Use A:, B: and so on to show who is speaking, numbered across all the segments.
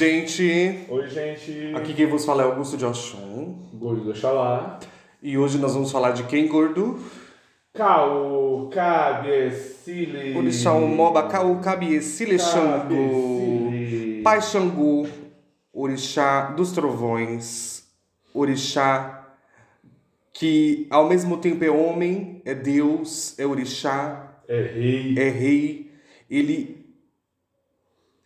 A: Oi, gente.
B: Oi, gente.
A: Aqui quem vos fala é Augusto de Oxum.
B: Gordo do Oxalá.
A: E hoje nós vamos falar de quem, gordo?
B: Cau, Cabecile.
A: Orixá Moba, Caú, Cabiecile, Xangô.
B: Cabecile.
A: Pai Xangô, Orixá dos Trovões. Orixá que ao mesmo tempo é homem, é Deus, é Orixá,
B: É rei.
A: é rei. Ele,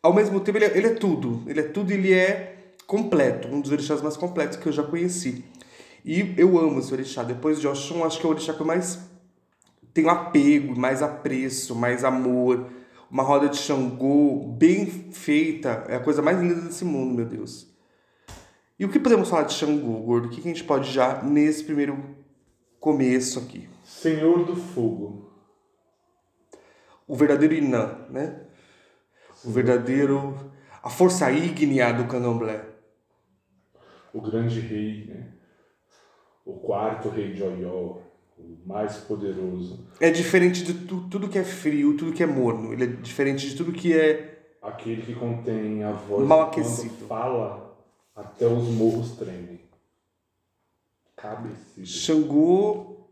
A: ao mesmo tempo, ele é, ele é tudo. Ele é tudo, ele é completo. Um dos orixás mais completos que eu já conheci. E eu amo esse orixá. Depois de Oxum, acho que é o orixá que eu mais tenho apego, mais apreço, mais amor. Uma roda de Xangô bem feita é a coisa mais linda desse mundo, meu Deus. E o que podemos falar de Xangô, gordo? O que a gente pode já nesse primeiro começo aqui?
B: Senhor do Fogo.
A: O verdadeiro Inã, né? O verdadeiro. A força ígnea do candomblé.
B: O grande rei, né? O quarto rei de Oió. O mais poderoso.
A: É diferente de tu, tudo que é frio, tudo que é morno. Ele é diferente de tudo que é.
B: Aquele que contém a voz
A: Mal
B: que
A: aquecido.
B: fala, até os morros tremem. Cabecilha.
A: Xangô.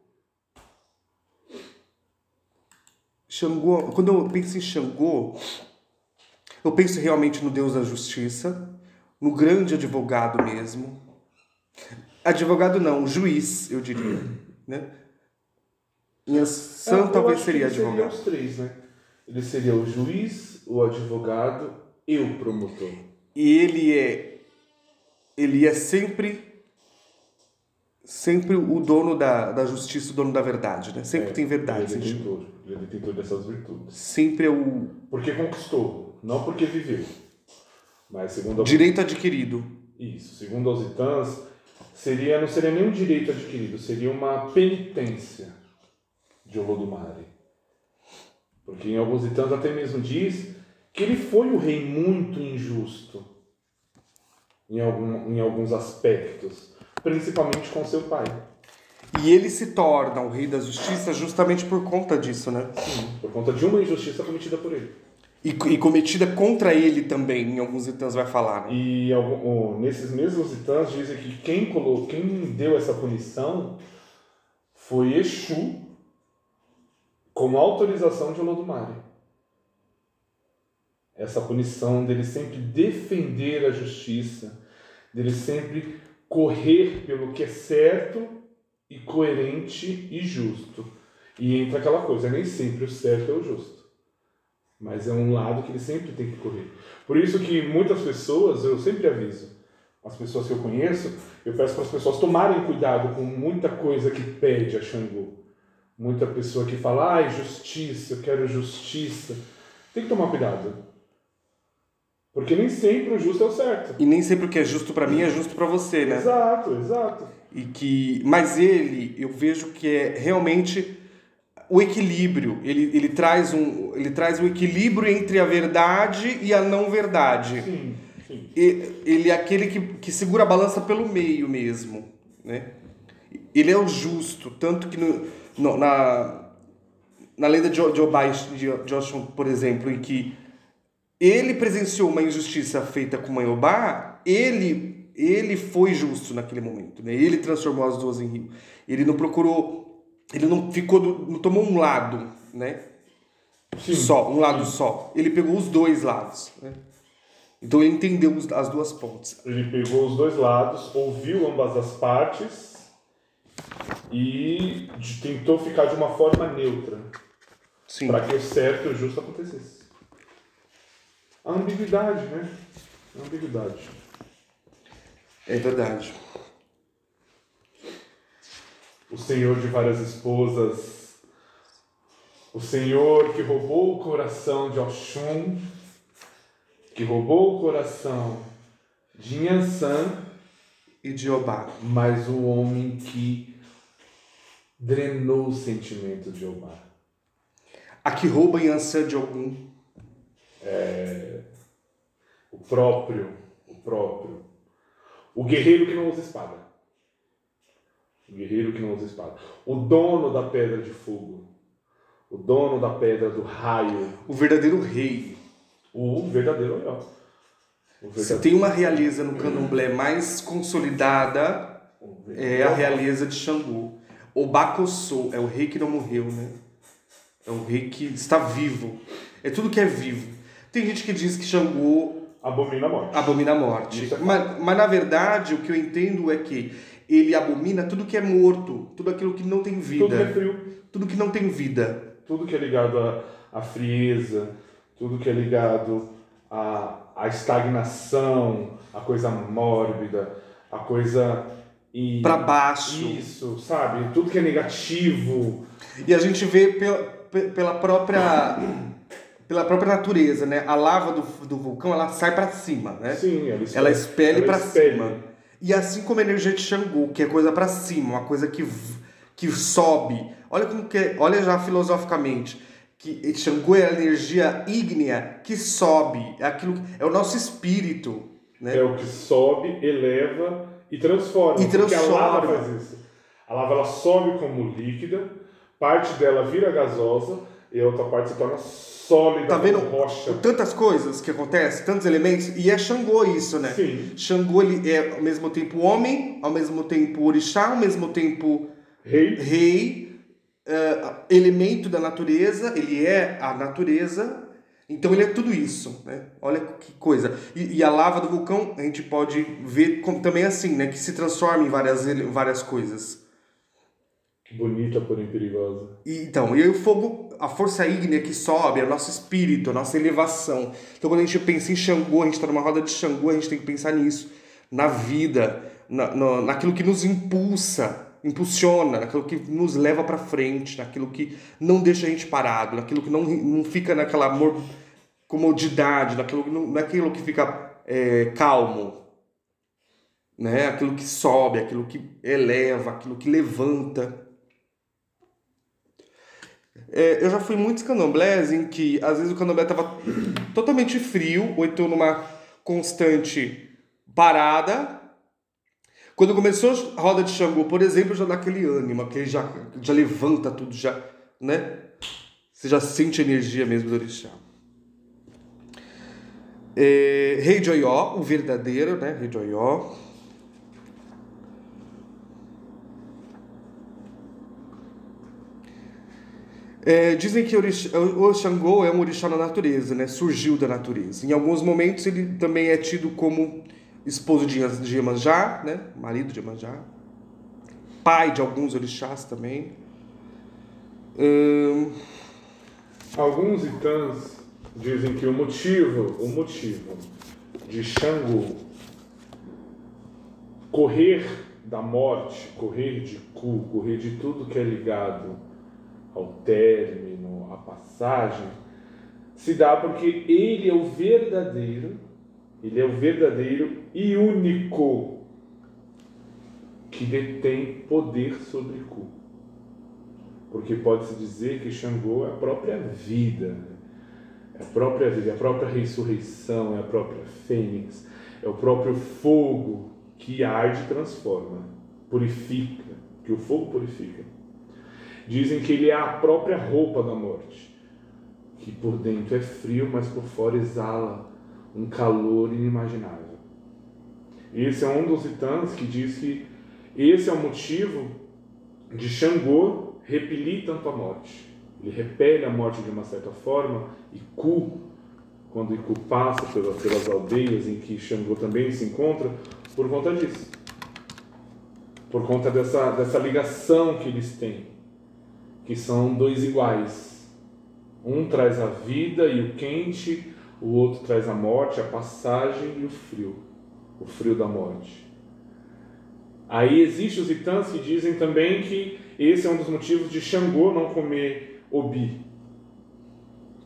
A: Xangô. Quando eu penso em Xangô, eu penso realmente no Deus da Justiça, no grande advogado mesmo. Advogado não, juiz, eu diria. Né? Inhansã
B: É, eu
A: talvez seria
B: ele seria
A: advogado.
B: os três, né? Ele seria o juiz, o advogado e o promotor.
A: E ele é ele é sempre sempre o dono da, da justiça, o dono da verdade, né? Sempre
B: É,
A: tem verdade.
B: Ele é detentor. Ele é detentor dessas virtudes.
A: sempre é o
B: Porque conquistou, não porque viveu. Mas segundo
A: direito adquirido.
B: Isso, segundo os itãs, seria, não seria nem um direito adquirido, seria uma penitência de Olodumare. Porque em alguns itãs até mesmo diz que ele foi um rei muito injusto em, algum, em alguns aspectos, principalmente com seu pai.
A: E ele se torna o rei da justiça justamente por conta disso, né?
B: Por conta de uma injustiça cometida por ele.
A: E, e cometida contra ele também, em alguns itãs vai falar, né?
B: E algum- nesses mesmos itãs dizem que quem, colo, quem deu essa punição foi Exu, com autorização de Olodumare. Essa punição dele sempre defender a justiça, dele sempre correr pelo que é certo e coerente e justo. E entra aquela coisa, nem sempre o certo é o justo. Mas é um lado que ele sempre tem que correr. Por isso que muitas pessoas, eu sempre aviso, as pessoas que eu conheço, eu peço para as pessoas tomarem cuidado com muita coisa que pede a Xangô. Muita pessoa que fala, ai, justiça, eu quero justiça. Tem que tomar cuidado. Porque nem sempre o justo é o certo.
A: E nem sempre o que é justo pra mim é justo pra você, né?
B: Exato, exato.
A: E que, mas ele, eu vejo que é realmente o equilíbrio. Ele, ele traz um, ele traz o equilíbrio entre a verdade e a não verdade.
B: Sim, sim.
A: E- Ele é aquele que, que segura a balança pelo meio mesmo, né? Ele é o justo, tanto que no, no- na, na lenda de, Obai, de, de por exemplo, em que ele presenciou uma injustiça feita com Mãe Obá, ele, ele foi justo naquele momento, né? Ele transformou as duas em rio. Ele não procurou, ele não ficou, do- não tomou um lado, né?
B: Sim.
A: Só, um lado só. Ele pegou os dois lados, né? Então ele entendeu as duas pontes.
B: Ele pegou os dois lados, ouviu ambas as partes e tentou ficar de uma forma neutra
A: Sim.
B: para que o certo e o justo acontecesse. A ambiguidade, né? A ambiguidade.
A: É verdade.
B: O senhor de várias esposas, o senhor que roubou o coração de Oxum, que roubou o coração de Nhansan,
A: E de Obá.
B: mas o homem que drenou o sentimento de Obá.
A: A que rouba ânsia de algum.
B: O próprio, o próprio. O guerreiro que não usa espada. O guerreiro que não usa espada. O dono da pedra de fogo. O dono da pedra do raio.
A: O verdadeiro rei.
B: O verdadeiro Oió.
A: Se tem uma realeza no candomblé mais consolidada, é a realeza de Xangô. O Bacossô é o rei que não morreu, né? É o rei que está vivo. É tudo que é vivo. Tem gente que diz que Xangô
B: Abomina a morte.
A: abomina a morte.
B: É
A: mas, mas na verdade, o que eu entendo é que ele abomina tudo que é morto, tudo aquilo que não tem vida.
B: Tudo que é frio.
A: Tudo que não tem vida.
B: Tudo que é ligado à, à frieza, tudo que é ligado à, à estagnação, à coisa mórbida, a coisa. E,
A: Pra baixo.
B: Isso, sabe? Tudo que é negativo.
A: E a gente vê pela, pe- pela própria pela própria natureza, né? A lava do, do vulcão, ela sai pra cima, né?
B: Sim, ela expele,
A: Ela expele
B: expele.
A: cima. E assim como a energia de Xangô, que é coisa pra cima, uma coisa que que sobe. Olha como que é- olha já filosoficamente que Xangô é a energia ígnea que sobe, é aquilo é o nosso espírito, né?
B: É o que sobe, eleva e transforma.
A: E
B: Porque a lava
A: transforma.
B: faz isso. A lava ela sobe como líquida, parte dela vira gasosa e a outra parte se torna sólida
A: Tá vendo
B: rocha.
A: tantas coisas que acontecem, tantos elementos, e é Xangô isso, né?
B: Sim.
A: Xangô ele é ao mesmo tempo homem, ao mesmo tempo orixá, ao mesmo tempo
B: Rei,
A: rei, eh, elemento da natureza, ele é a natureza, então ele é tudo isso, né? Olha que coisa. E, e a lava do vulcão a gente pode ver como, também assim, né? Que se transforma em várias, várias coisas.
B: bonita, porém perigosa.
A: E, então, e aí o fogo, a força ígnea que sobe, é o nosso espírito, a nossa elevação. Então, quando a gente pensa em Xangô, a gente está numa roda de Xangô, a gente tem que pensar nisso, na vida, na, na, naquilo que nos impulsa, impulsiona, naquilo que nos leva para frente, naquilo que não deixa a gente parado, naquilo que não, não fica naquela amor, comodidade, naquilo, não, naquilo que fica é, calmo. Né? Aquilo que sobe, aquilo que eleva, aquilo que levanta. É, eu já fui muitos candomblés em que às vezes o candomblé estava totalmente frio, ou então numa constante parada. Quando começou a roda de Xangô, por exemplo, já dá aquele ânimo, aquele já, já levanta tudo, já, né? Você já sente a energia mesmo do orixá. É, Rei de Oió, o verdadeiro, né? Rei de Oió. É, dizem que o Xangô é um orixá na natureza, né? Surgiu da natureza. Em alguns momentos ele também é tido como esposo de Iemanjá, né? Marido de Iemanjá. Pai de alguns orixás também. Hum,
B: Alguns itãs dizem que o motivo, o motivo de Xangô correr da morte, correr de cu, correr de tudo que é ligado ao término, à passagem, se dá porque ele é o verdadeiro, ele é o verdadeiro e único que detém poder sobre cu. Porque pode-se dizer que Xangô é a própria vida, é a própria vida, é a própria ressurreição, é a própria fênix, é o próprio fogo que arde e transforma, purifica, que o fogo purifica. Dizem que ele é a própria roupa da morte, que por dentro é frio, mas por fora exala um calor inimaginável. Esse é um dos itãs que diz que esse é o motivo de Xangô repelir tanto a morte. Ele repele a morte de uma certa forma e Ku, quando Iku passa pelas, pelas aldeias em que Xangô também se encontra, por conta disso. Por conta dessa, dessa ligação que eles têm, que são dois iguais. Um traz a vida e o quente, o outro traz a morte, a passagem e o frio, o frio da morte. Aí existem os itãs que dizem também que esse é um dos motivos de Xangô não comer obi,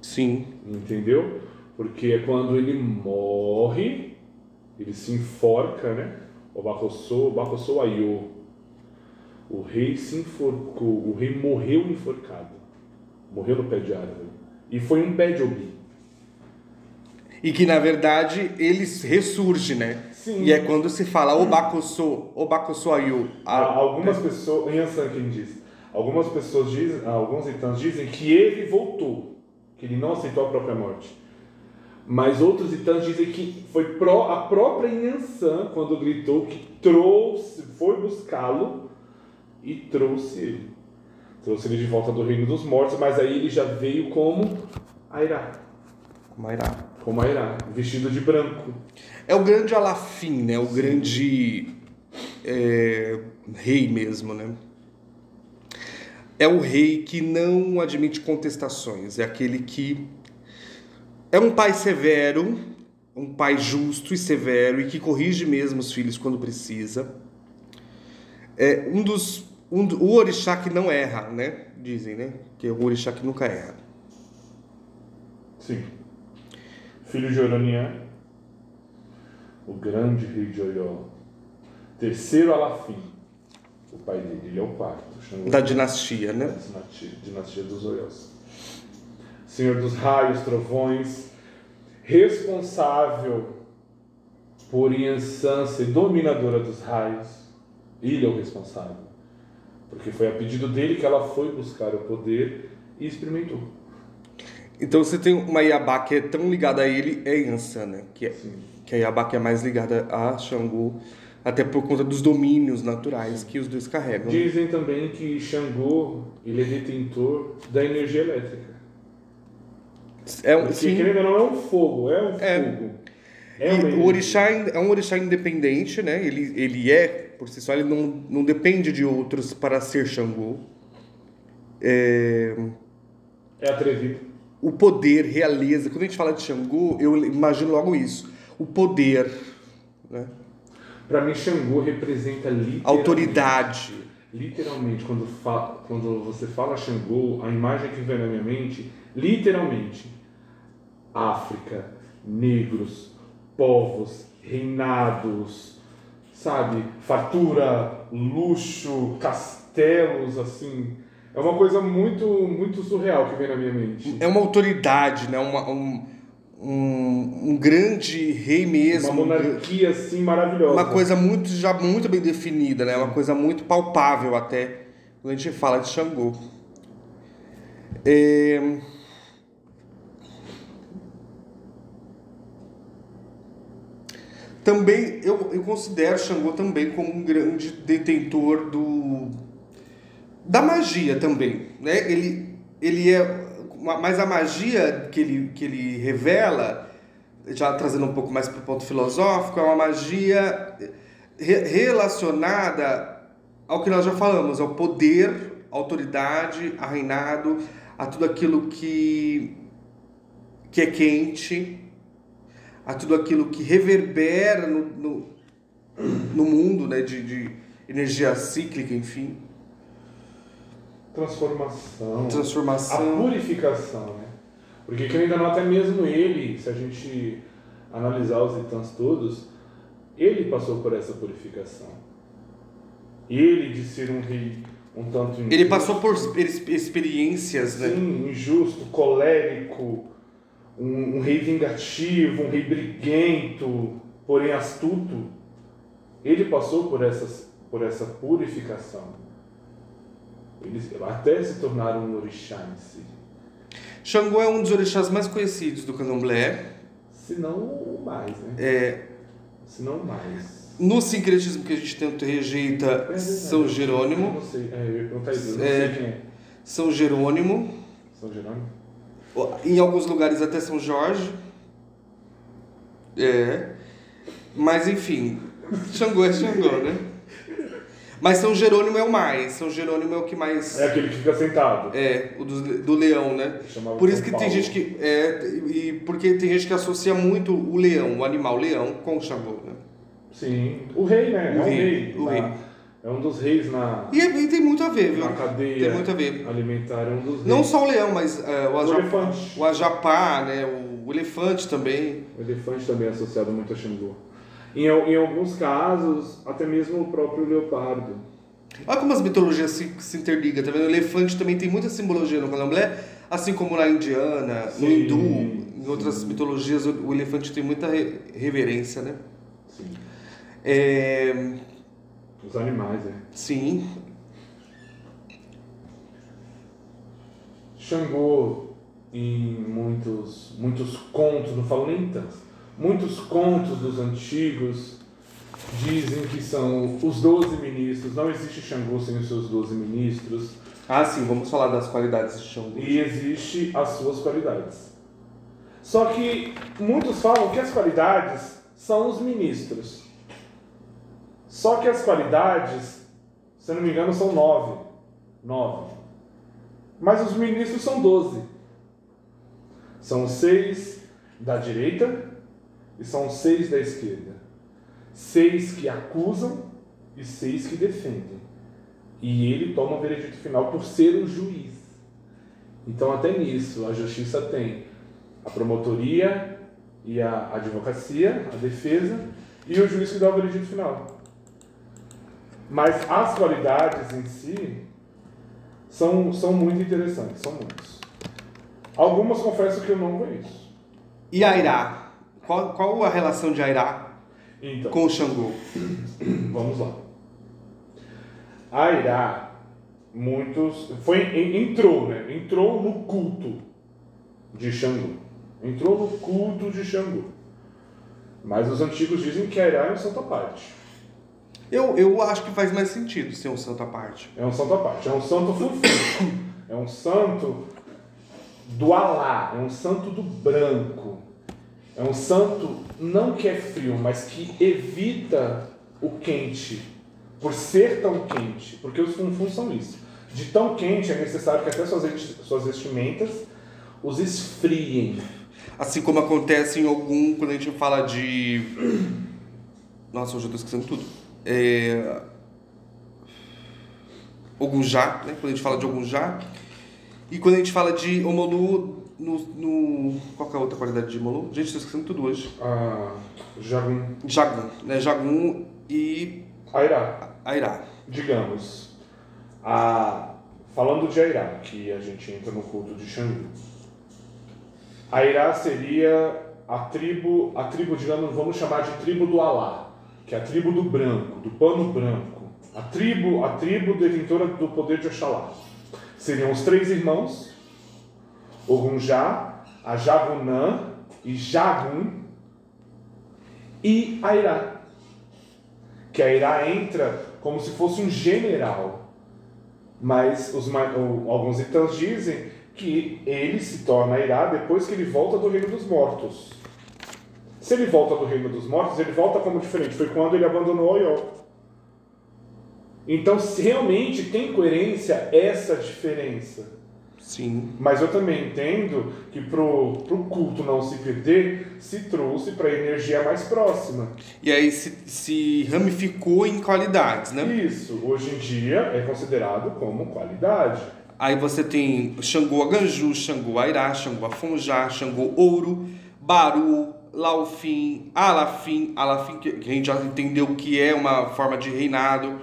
A: sim.
B: entendeu? Porque é quando ele morre, ele se enforca, né? O Bacossô, o Bacossô Aiô. O rei se enforcou, o rei morreu enforcado. Morreu no pé de árvore. E foi um pé de obi.
A: E que na verdade ele ressurge, né?
B: Sim.
A: E é quando se fala Obakoso, Obakoso Ayu.
B: Há Algumas pessoas, Yansan quem diz, algumas pessoas dizem, alguns itãs dizem que ele voltou, que ele não aceitou a própria morte. Mas outros itãs dizem que foi pró, a própria Inhansã, quando gritou, que trouxe, foi buscá-lo e trouxe ele. Trouxe ele de volta do reino dos mortos, mas aí ele já veio como Airá.
A: Como Airá.
B: Como Airá, vestido de branco.
A: É o grande Alafim, né? O Sim. grande é, rei mesmo, né? É o rei que não admite contestações, é aquele que é um pai severo, um pai justo e severo e que corrige mesmo os filhos quando precisa. É um dos um, o orixá que não erra, né? Dizem, né? Que o orixá que nunca erra.
B: Sim. Filho de Oraniã, o grande rei de Oió, terceiro Alafim, o pai dele, ele é o quarto.
A: Da dinastia, né?
B: Da dinastia, dinastia dos Oiós. Senhor dos raios, trovões, responsável por Yansan ser dominadora dos raios. Ele é o responsável. Porque foi a pedido dele que ela foi buscar o poder e experimentou.
A: Então você tem uma Iabá que é tão ligada a ele, é Yansan, né? Que, é, que a Iabá que é mais ligada a Xangô, até por conta dos domínios naturais Sim. que os dois carregam.
B: Dizem também que Xangô ele é detentor da energia elétrica. É um, Porque, querendo ou não, é um fogo, é um é. fogo.
A: É o orixá é um orixá independente, né? Ele, ele é, por si só, ele não, não depende de outros para ser Xangô.
B: É, é atrevido.
A: O poder, realeza. Quando a gente fala de Xangô, eu imagino logo isso. O poder, né?
B: Para mim, Xangô representa literalmente...
A: Autoridade.
B: Literalmente, quando, quando você fala Xangô, a imagem que vem na minha mente, literalmente, África, negros, povos, reinados, sabe? Fartura, luxo, castelos, assim. É uma coisa muito, muito surreal que vem na minha mente.
A: É uma autoridade, né? Uma, um, um, um grande rei mesmo.
B: Uma monarquia, assim, maravilhosa.
A: Uma coisa muito, já muito bem definida, né? Uma coisa muito palpável até, quando a gente fala de Xangô. É... Também eu, eu considero Xangô também como um grande detentor do da magia também, né? Ele ele é mas a magia que ele que ele revela, já trazendo um pouco mais para o ponto filosófico, é uma magia re relacionada ao que nós já falamos, ao poder, autoridade, a reinado, a tudo aquilo que que é quente, a tudo aquilo que reverbera no, no, no mundo, né, de, de energia cíclica, enfim.
B: Transformação.
A: Transformação.
B: A purificação, né? Porque que ainda não até mesmo ele, se a gente analisar os itãs todos, ele passou por essa purificação. Ele de ser um rei um tanto injusto.
A: Ele passou por experiências,
B: né? Sim, injusto, colérico, um, um rei vingativo, um rei briguento, porém astuto, ele passou por, essas, por essa purificação. Ele, até se tornar um orixá em si.
A: Xangô é um dos orixás mais conhecidos do candomblé.
B: Se não o mais, né?
A: É.
B: Se não o mais.
A: No sincretismo que a gente tenta rejeita é São Jerônimo. Eu
B: não sei, é, eu eu não é, sei quem é.
A: São Jerônimo.
B: São Jerônimo?
A: Em alguns lugares até São Jorge. É. Mas enfim, Xangô é Xangô, né? Mas São Jerônimo é o mais. São Jerônimo é o que mais.
B: É aquele que fica sentado.
A: É, o do, do leão, né? Por isso que tem gente que. É, e porque tem gente que associa muito o leão, o animal leão, com o Xangô, né?
B: Sim. O rei, né?
A: O é
B: rei.
A: rei. O rei.
B: É um dos reis na.
A: E, e, tem muito a ver, viu?
B: Na cadeia
A: tem muito a ver.
B: alimentar, é um dos reis.
A: Não só o leão, mas uh, o,
B: ajapá, o elefante.
A: O ajapá, né? O, o, elefante também.
B: O elefante também é associado muito a Xangô. Em, em alguns casos, até mesmo o próprio leopardo.
A: Olha como as mitologias se, se interligam, tá vendo? O elefante também tem muita simbologia no candomblé, assim como na indiana, sim, no hindu, em outras sim. mitologias, o, elefante tem muita re, reverência, né?
B: Sim.
A: É...
B: Os animais, é.
A: Sim.
B: Xangô em muitos, muitos contos, não falo nem tantos, muitos contos dos antigos dizem que são os doze ministros, não existe Xangô sem os seus doze ministros.
A: Ah, sim, vamos falar das qualidades de Xangô.
B: E existe as suas qualidades. Só que muitos falam que as qualidades são os ministros. Só que as qualidades, se eu não me engano, são nove. Nove. Mas os ministros são doze. São seis da direita e são seis da esquerda. Seis que acusam e seis que defendem. E ele toma o veredito final por ser o juiz. Então, até nisso, a justiça tem a promotoria e a advocacia, a defesa, e o juiz que dá o veredito final. Mas as qualidades em si são, são muito interessantes, são muitas. Algumas confesso que eu não conheço.
A: E Airá? Qual, qual a relação de Airá
B: Então,
A: com o Xangô?
B: vamos lá. Airá, muitos. Foi, en- entrou, né? Entrou no culto de Xangô. Entrou no culto de Xangô. Mas os antigos dizem que Airá é um santo à parte.
A: Eu, eu acho que faz mais sentido ser um santo à parte.
B: É um santo à parte. É um santo fofinho. É um santo do Alá. É um santo do branco. É um santo não que é frio, mas que evita o quente. Por ser tão quente. Porque os funfuns são isso. De tão quente é necessário que até suas vesti- suas vestimentas os esfriem.
A: Assim como acontece em algum, quando a gente fala de. Nossa, hoje eu tô esquecendo tudo. É... Ogunjá, né? Quando a gente fala de Ogunjá. E quando a gente fala de Omolu, no, no... qual é a outra qualidade de Omolu? Gente, tô esquecendo tudo hoje.
B: Ah, Jagun.
A: Jagun, né? Jagun e
B: Airá.
A: Airá.
B: digamos, a, falando de Airá, que a gente entra no culto de Xangô. Airá seria a tribo, a tribo, digamos, vamos chamar de tribo do Alá, que é a tribo do branco, do pano branco. A tribo, a tribo detentora do poder de Oxalá. Seriam os três irmãos, Ogunjá, a Jagunã e Jagun e Airá que a Ira entra como se fosse um general. Mas os, alguns itãs dizem que ele se torna Ira depois que ele volta do reino dos mortos. Se ele volta do reino dos mortos, ele volta como diferente. Foi quando ele abandonou Oió. Então, se realmente tem coerência essa diferença.
A: Sim.
B: Mas eu também entendo que pro, pro culto não se perder, se trouxe para a energia mais próxima.
A: E aí se, se ramificou em qualidades, né?
B: Isso, hoje em dia é considerado como qualidade.
A: Aí você tem Xangô Aganju, Xangô Airá, Xangô Afonjá, Xangô Ouro, Baru, Laufim, Alafim, Alafim que a gente já entendeu que é uma forma de reinado,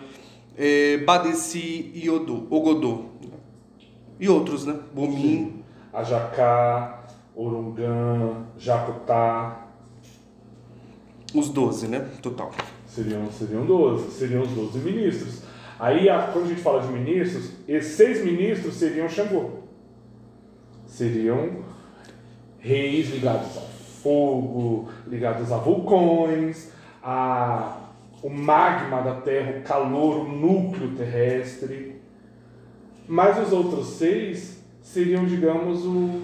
A: é, Badeci e Odô, Ogodô. E outros, né? Bomim.
B: Ajacá, Orungã, Jacutá,
A: Os 12, né? Total.
B: seriam, seriam 12, seriam os 12 ministros. Aí, quando a gente fala de ministros, esses seis ministros seriam Xangô. Seriam reis ligados ao fogo, ligados a vulcões, a, o magma da Terra, o calor, o núcleo terrestre. Mas os outros seis seriam, digamos, o,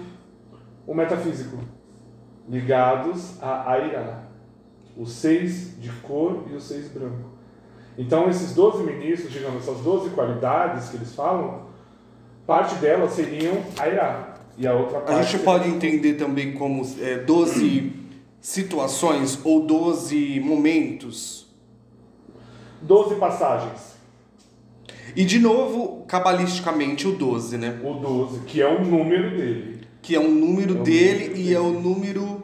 B: o metafísico, ligados a Airá. Os seis de cor e os seis branco. Então, esses 12 ministros, digamos, essas 12 qualidades que eles falam, parte delas seriam Airá. E a outra parte.
A: A gente pode entender também como é, 12 situações ou 12 momentos.
B: 12 passagens.
A: E de novo, cabalisticamente, o 12, né?
B: O 12, que é o número dele.
A: que é um número
B: É um
A: dele
B: número
A: e é o número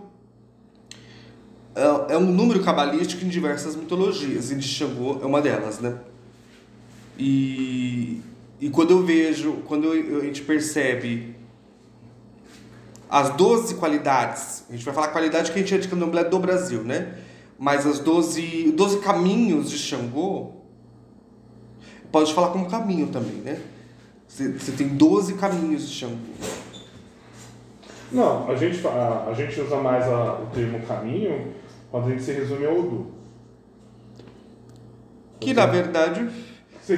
A: é, é um número cabalístico em diversas mitologias e de Xangô é uma delas, né? E, e quando eu vejo, quando eu- a gente percebe as 12 qualidades, a gente vai falar qualidade que a gente é de candomblé do Brasil, né? Mas as 12, 12 caminhos de Xangô, pode falar como caminho também, né? Você, tem 12 caminhos de Xangô.
B: Não, a gente, a, a gente usa mais a, o termo caminho quando a gente se resume ao Odu.
A: Que na verdade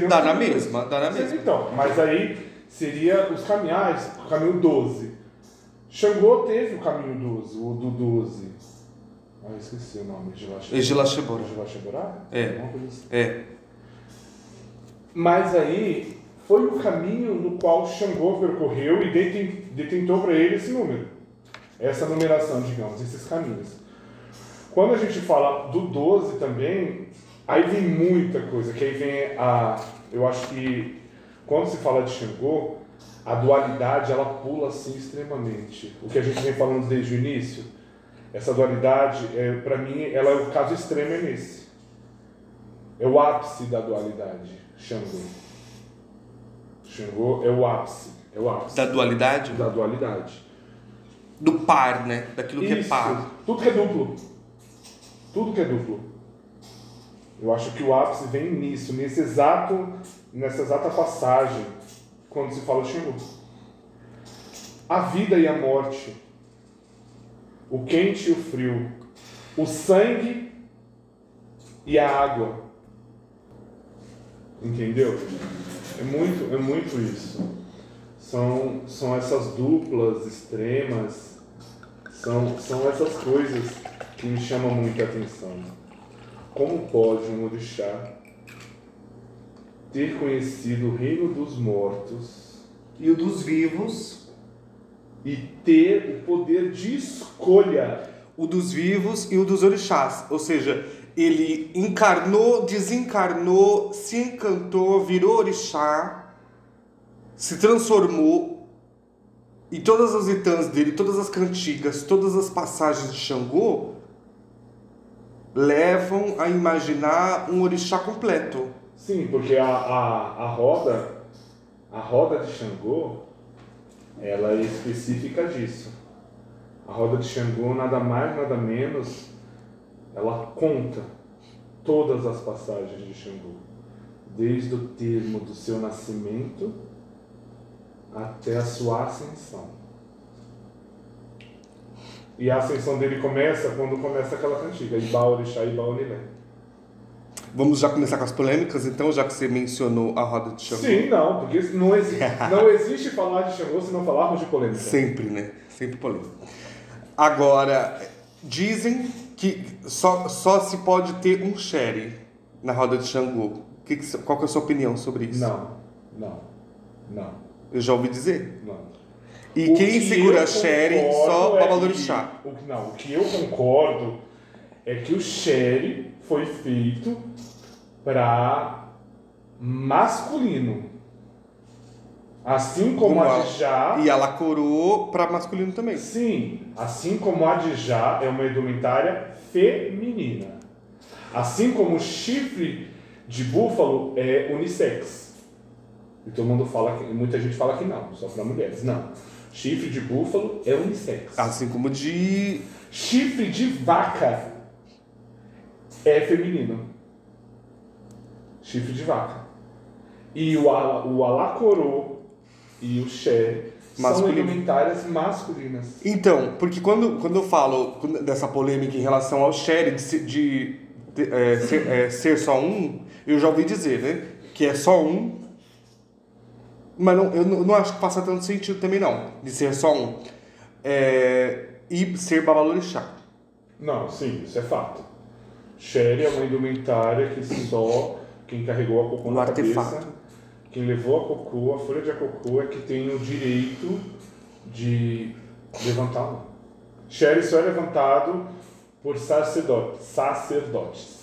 A: dá na mesma, dá na mesma.
B: Então, mas aí seria os caminhais, o caminho 12. Xangô teve o caminho 12, o do 12. Ah, eu esqueci o nome.
A: Egilachebora.
B: Gilachebora?
A: É.
B: Coisa assim.
A: É.
B: Mas aí foi o caminho no qual Xangô percorreu e deten- detentou para ele esse número. Essa numeração, digamos, esses caminhos. Quando a gente fala do 12 também, aí vem muita coisa, que aí vem a. Eu acho que quando se fala de Xangô, a dualidade ela pula assim extremamente. O que a gente vem falando desde o início, essa dualidade, é, para mim, ela é o caso extremo é nesse. É o ápice da dualidade, Xangô. Xangô é o ápice, é o ápice
A: Da dualidade?
B: da dualidade.
A: Do par, né? Daquilo que é
B: Isso.
A: par.
B: Tudo que é duplo. Tudo que é duplo. Eu acho que o ápice vem nisso, nesse exato, nessa exata passagem, quando se fala de Xangô. A vida e a morte, o quente e o frio, o sangue e a água. Entendeu? É muito, é muito isso. São, são essas duplas extremas, são, são essas coisas que me chamam muita atenção. Como pode um orixá ter conhecido o reino dos mortos
A: E o dos vivos.
B: e ter o poder de escolha?
A: O dos vivos e o dos orixás. Ou seja, ele encarnou, desencarnou, se encantou, virou orixá, se transformou. E todas as itãs dele, todas as cantigas, todas as passagens de Xangô levam a imaginar um orixá completo.
B: Sim, porque a, a, a roda, a roda de Xangô, ela é específica disso. A roda de Xangô, nada mais, nada menos, ela conta todas as passagens de Xangô, desde o termo do seu nascimento até a sua ascensão. E a ascensão dele começa quando começa aquela cantiga, Iba Orixá, Iba Onilé.
A: Vamos já começar com as polêmicas, então, já que você mencionou a roda de Xangô.
B: Sim, não, porque não existe, não existe falar de Xangô se não falarmos de polêmica.
A: Sempre, né? Sempre polêmico. Agora, dizem que só, só se pode ter um sherry na roda de Xangô. Que que- qual que é a sua opinião sobre isso?
B: Não, não, não,
A: Eu já ouvi dizer.
B: não.
A: E
B: O
A: quem
B: que
A: segura sherry só
B: é
A: Babalorixá.
B: que- o que- Não, o que eu concordo é que o sherry foi feito para masculino. Assim como, a de já.
A: E ela coroou para masculino também.
B: Sim, assim como a de já é uma indumentária feminina. Assim como o chifre de búfalo é unissex. E todo mundo fala que, muita gente fala que não, só para mulheres. Não. Chifre de búfalo é unissex.
A: Assim como de.
B: Chifre de vaca é feminino. Chifre de vaca. E o, ala, o alacorô e o xé são indumentárias masculinas.
A: Então, porque quando, quando eu falo dessa polêmica em relação ao sherry de, de, de, é, ser, é, ser só um, eu já ouvi dizer, né? Que é só um. Mas não, eu não, não acho que faça tanto sentido também, não. De ser só um. É, e ser babalorixá.
B: Não, sim, isso é fato. Sherry é uma indumentária que só quem carregou a cocô
A: Um
B: na
A: artefato.
B: cabeça, quem levou a cocô, a folha de cocô é que tem o direito de mão. Sherry só é levantado por sacerdotes. sacerdotes.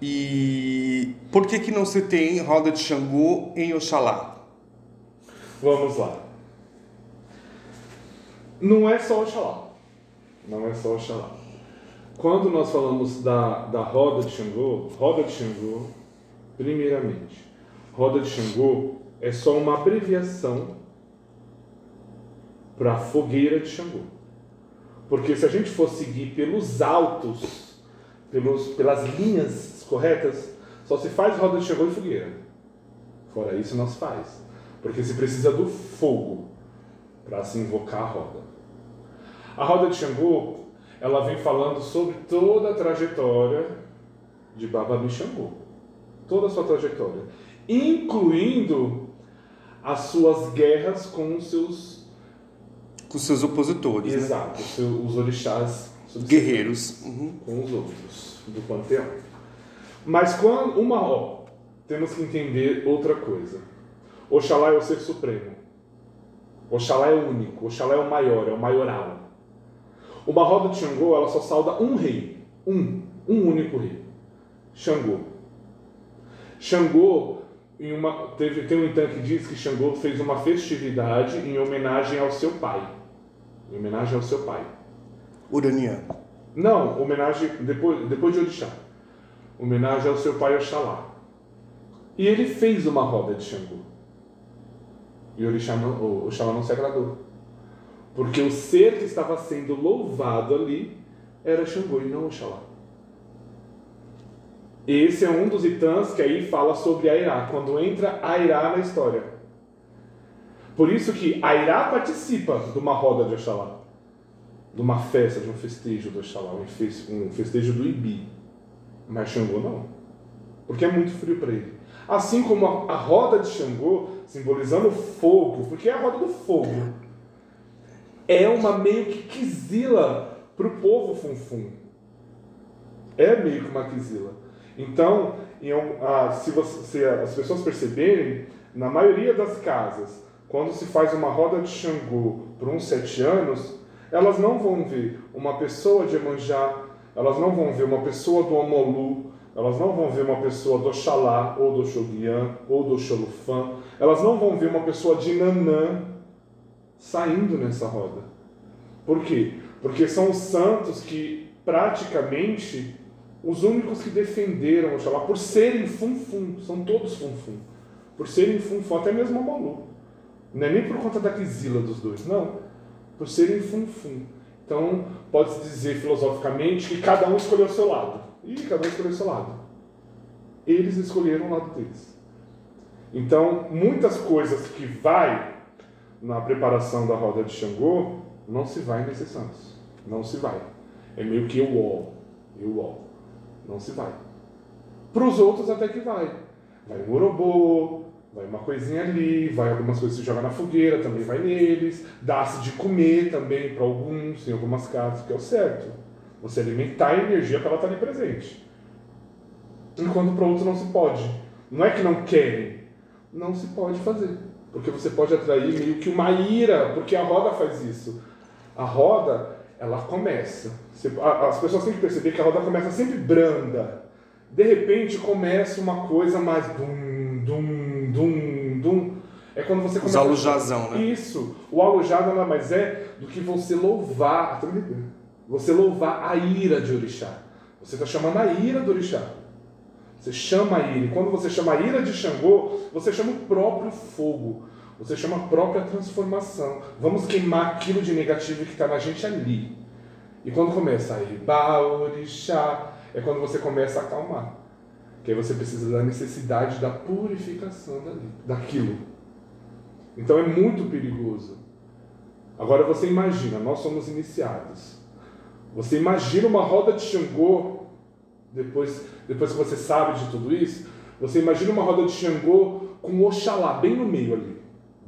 A: E por que que não se tem roda de Xangô em Oxalá?
B: Vamos lá. Não é só Oxalá. Não é só Oxalá. Quando nós falamos da, da roda de Xangô, roda de Xangô, primeiramente, roda de Xangô é só uma abreviação para fogueira de Xangô. Porque se a gente for seguir pelos altos, pelos, pelas linhas corretas, só se faz roda de Xangô e fogueira. Fora isso, não se faz. Porque se precisa do fogo para se invocar a roda. A roda de Xangô, ela vem falando sobre toda a trajetória de Babalu Xangô. Toda a sua trajetória. Incluindo as suas guerras com os seus...
A: Com seus opositores. Né?
B: Exato, né? os, os orixás.
A: Guerreiros.
B: Uhum. Com os outros do panteão. Mas quando uma ó, temos que entender outra coisa. Oxalá é o ser supremo. Oxalá é o único. Oxalá é o maior, é o maioral. Uma roda de Xangô, ela só sauda um rei. Um. Um único rei. Xangô. Xangô, em uma, teve, tem um Itan que diz que Xangô fez uma festividade em homenagem ao seu pai. Em homenagem ao seu pai.
A: Uraniano.
B: Não, homenagem depois, depois de Orixá. Homenagem ao seu pai Oxalá. E ele fez uma roda de Xangô. E Orixá não, o Oxalá não se agradou. Porque o ser que estava sendo louvado ali era Xangô e não Oxalá. Esse é um dos itãs que aí fala sobre Airá, quando entra Airá na história. Por isso que Airá participa de uma roda de Oxalá, de uma festa, de um festejo do Oxalá, um festejo do Ibi. Mas Xangô não, porque é muito frio para ele. Assim como a, roda de Xangô, simbolizando fogo, porque é a roda do fogo, é uma meio que quisila para o povo funfum. É meio que uma quisila. Então, se, você, se as pessoas perceberem, na maioria das casas, quando se faz uma roda de Xangô por uns sete anos, elas não vão ver uma pessoa de Emanjá, elas não vão ver uma pessoa do Omolu, elas não vão ver uma pessoa do Oxalá, ou do Xoguian, ou do Xolufã, elas não vão ver uma pessoa de Nanã saindo nessa roda. Por quê? Porque são os santos que praticamente os únicos que defenderam Oxalá por serem funfum, são todos funfum, por serem funfum, até mesmo o Malu. Não é nem por conta da quisila dos dois, não, por serem funfum. Então, pode-se dizer filosoficamente que cada um escolheu o seu lado. E cada um escolheu o seu lado. Eles escolheram o lado deles. Então, muitas coisas que vai na preparação da roda de Xangô, não se vai nesses santos. Não se vai. É meio que eu ó, eu ó. Não se vai. Para os outros até que vai. Vai um orobô, vai uma coisinha ali, vai algumas coisas se jogar na fogueira, também vai neles. Dá-se de comer também para alguns, em algumas casas, que é o certo. Você alimentar a energia para ela estar ali presente. Enquanto para outros não se pode. Não é que não querem, não se pode fazer. Porque você pode atrair meio que uma ira, porque a roda faz isso. A roda, ela começa. As pessoas têm que perceber que a roda começa sempre branda. De repente começa uma coisa mais dum, dum, dum, dum. É quando você começa.
A: Os alujazão, né?
B: Isso. O alujado nada mais é do que você louvar. Você louvar a ira de Orixá. Você está chamando a ira do Orixá. Você chama a ira. E quando você chama a ira de Xangô, você chama o próprio fogo. Você chama a própria transformação. Vamos queimar aquilo de negativo que está na gente ali. E quando começa a Iba, Orixá, é quando você começa a acalmar. Que aí você precisa da necessidade da purificação dali, daquilo. Então é muito perigoso. Agora você imagina, nós somos iniciados. Você imagina uma roda de Xangô, depois, depois que você sabe de tudo isso, você imagina uma roda de Xangô com Oxalá bem no meio ali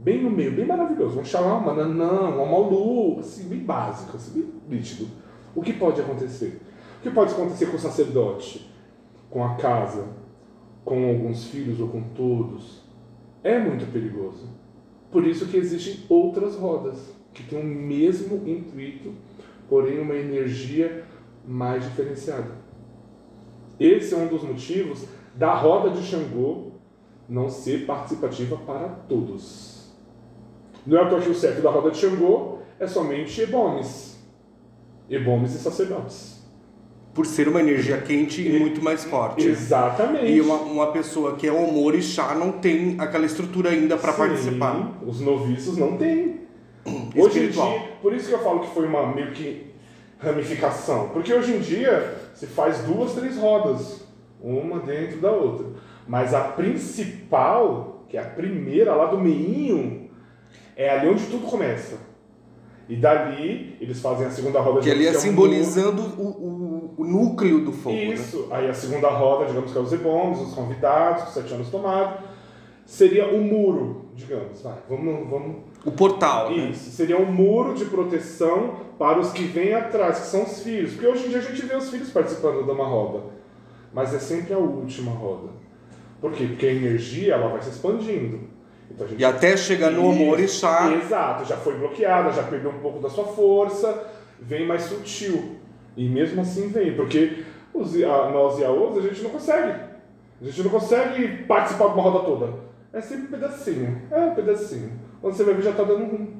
B: bem no meio, bem maravilhoso. Um xalá, um mananã, um malu, assim, bem básico, assim, bem nítido. O que pode acontecer? O que pode acontecer com o sacerdote, com a casa, com alguns filhos ou com todos? É muito perigoso. Por isso que existem outras rodas, que têm o mesmo intuito, porém uma energia mais diferenciada. Esse é um dos motivos da roda de Xangô não ser participativa para todos. Não é toa que o certo da roda de Xangô é somente ebomes. Ebomes e sacerdotes.
A: Por ser uma energia quente e, e muito mais forte.
B: Exatamente.
A: E uma, uma pessoa que é o chá não tem aquela estrutura ainda para participar.
B: Os noviços não têm. Hoje em dia, por isso que eu falo que foi uma meio que ramificação. Porque hoje em dia se faz duas, três rodas, uma dentro da outra. Mas a principal, que é a primeira lá do meinho, é ali onde tudo começa. E dali eles fazem a segunda roda
A: Que ali é
B: digamos um
A: simbolizando o, o, o núcleo do fogo, né?
B: Isso. Aí a segunda roda, digamos que é os ebombos, os convidados, os sete anos tomados. Seria o muro, digamos. Vai, vamos, vamos.
A: O portal, né?
B: Isso. Seria um muro de proteção para os que vêm atrás, que são os filhos. Porque hoje em dia a gente vê os filhos participando de uma roda. Mas é sempre a última roda. Por quê? Porque a energia ela vai se expandindo. Então a gente
A: E até chegar no
B: Isso,
A: Omorixá,
B: Exato, já foi bloqueada, já perdeu um pouco da sua força, vem mais sutil. E mesmo assim vem, porque os, a, nós Yaôs a gente não consegue. A gente não consegue participar de uma roda toda. É sempre um pedacinho. É um pedacinho. Quando você vai ver já tá dando ruim.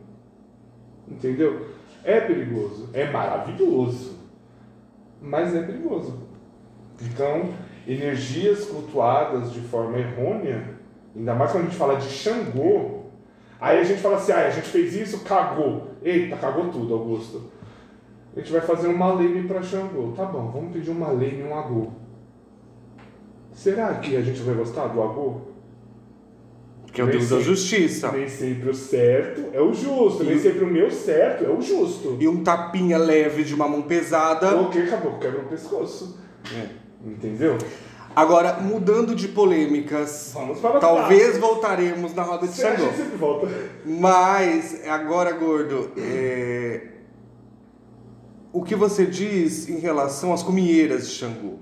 B: Entendeu? É perigoso. É maravilhoso. Mas é perigoso. Então, energias flutuadas de forma errônea, ainda mais quando a gente fala de Xangô, aí a gente fala assim, ah, a gente fez isso, cagou. Eita, cagou tudo, Augusto. A gente vai fazer uma leme para Xangô. Tá bom, vamos pedir uma leme e um agô. Será que a gente vai gostar do agô?
A: Que é o Deus da Justiça.
B: Nem sempre o certo é o justo, nem
A: E-
B: sempre o meu certo é o justo.
A: E um tapinha leve de uma mão pesada.
B: O que acabou? Quebra o pescoço.
A: É.
B: Entendeu?
A: Agora, mudando de polêmicas,
B: Vamos para
A: talvez voltaremos na roda de Xangô.
B: sempre volta?
A: Mas, agora, gordo, é, o que você diz em relação às cominheiras de Xangô?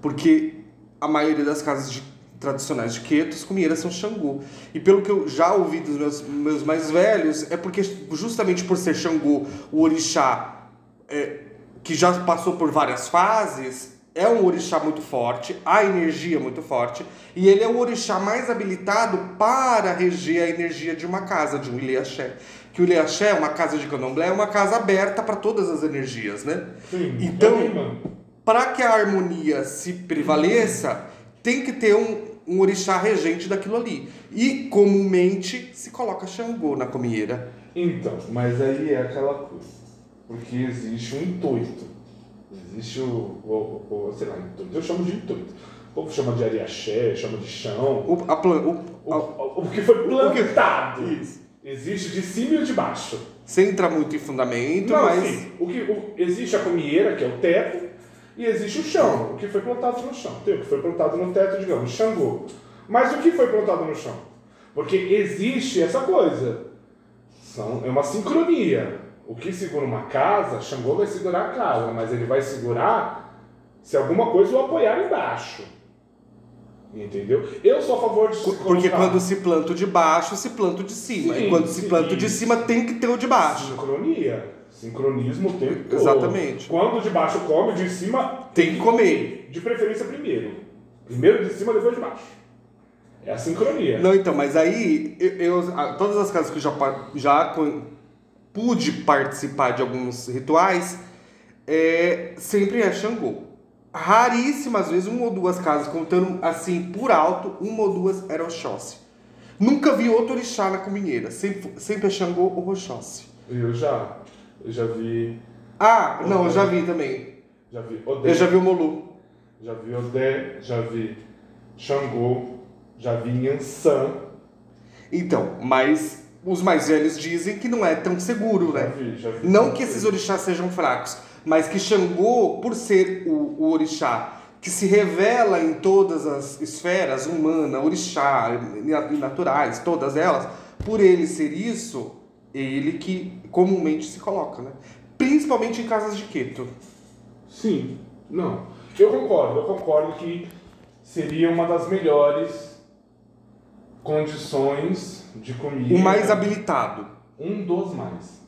A: Porque a maioria das casas de- tradicionais de Queto, as cominheiras são Xangô. E pelo que eu já ouvi dos meus, meus mais velhos, é porque justamente por ser Xangô, o orixá é, que já passou por várias fases, é um orixá muito forte, a energia é muito forte, e ele é o orixá mais habilitado para reger a energia de uma casa, de um Ilhaxé. Que o Ilhaxé, uma casa de candomblé, é uma casa aberta para todas as energias, né?
B: Sim.
A: Então-
B: é imã.
A: Para que a harmonia se prevaleça, tem que ter um, um orixá regente daquilo ali. E comumente se coloca Xangô na comieira.
B: Então, mas aí é aquela coisa. Porque existe um intuito. Existe o, o, o, o sei lá, intuito. Eu chamo de intuito. O povo chama de ariaxé, chama de chão.
A: O, a plan- o-
B: O, o, o que foi plantado.
A: Isso.
B: Existe de cima e de baixo.
A: sem entrar muito em fundamento,
B: Não,
A: mas.
B: sim. O que, o, existe a comieira, que é o teto, e existe o chão, o que foi plantado no chão. Tem o que foi plantado no teto, digamos, Xangô. Mas o que foi plantado no chão? Porque existe essa coisa. São, é uma sincronia. O que segura uma casa, Xangô vai segurar a casa, mas ele vai segurar se alguma coisa o apoiar embaixo. Entendeu? Eu sou a favor de
A: Porque
B: colocar
A: quando se planta o de baixo, se planta o de cima.
B: Sim,
A: e quando se planta o de cima, tem que ter o de baixo.
B: Sincronia. Sincronismo o tempo todo.
A: Exatamente.
B: Quando de baixo come, de cima
A: Tem que comer.
B: De preferência primeiro. Primeiro de cima, depois de baixo. É a sincronia.
A: Não, então, mas aí, eu, eu- todas as casas que eu já, já pude participar de alguns rituais, é, sempre é Xangô. Raríssimas vezes, uma ou duas casas, contando assim por alto, uma ou duas era Oxóssi. Nunca vi outro orixá na cominheira, sempre, sempre é Xangô ou Oxóssi.
B: Eu já. Eu já vi.
A: Ah, não, eu já vi também.
B: Já vi Odé.
A: Eu já vi o Molu.
B: Já vi Odé. Já vi Xangô. Já vi Yansan.
A: Então, mas os mais velhos dizem que não é tão seguro,
B: Já
A: né?
B: vi, já vi.
A: Não que esses orixás sejam fracos, mas que Xangô, por ser o, o orixá que se revela em todas as esferas, humana, orixá, naturais, todas elas, por ele ser isso, é ele que comumente se coloca, né? Principalmente em casas de Queto.
B: Sim. Não. Eu concordo. Eu concordo que seria uma das melhores condições de comida.
A: O mais habilitado.
B: Um dos mais.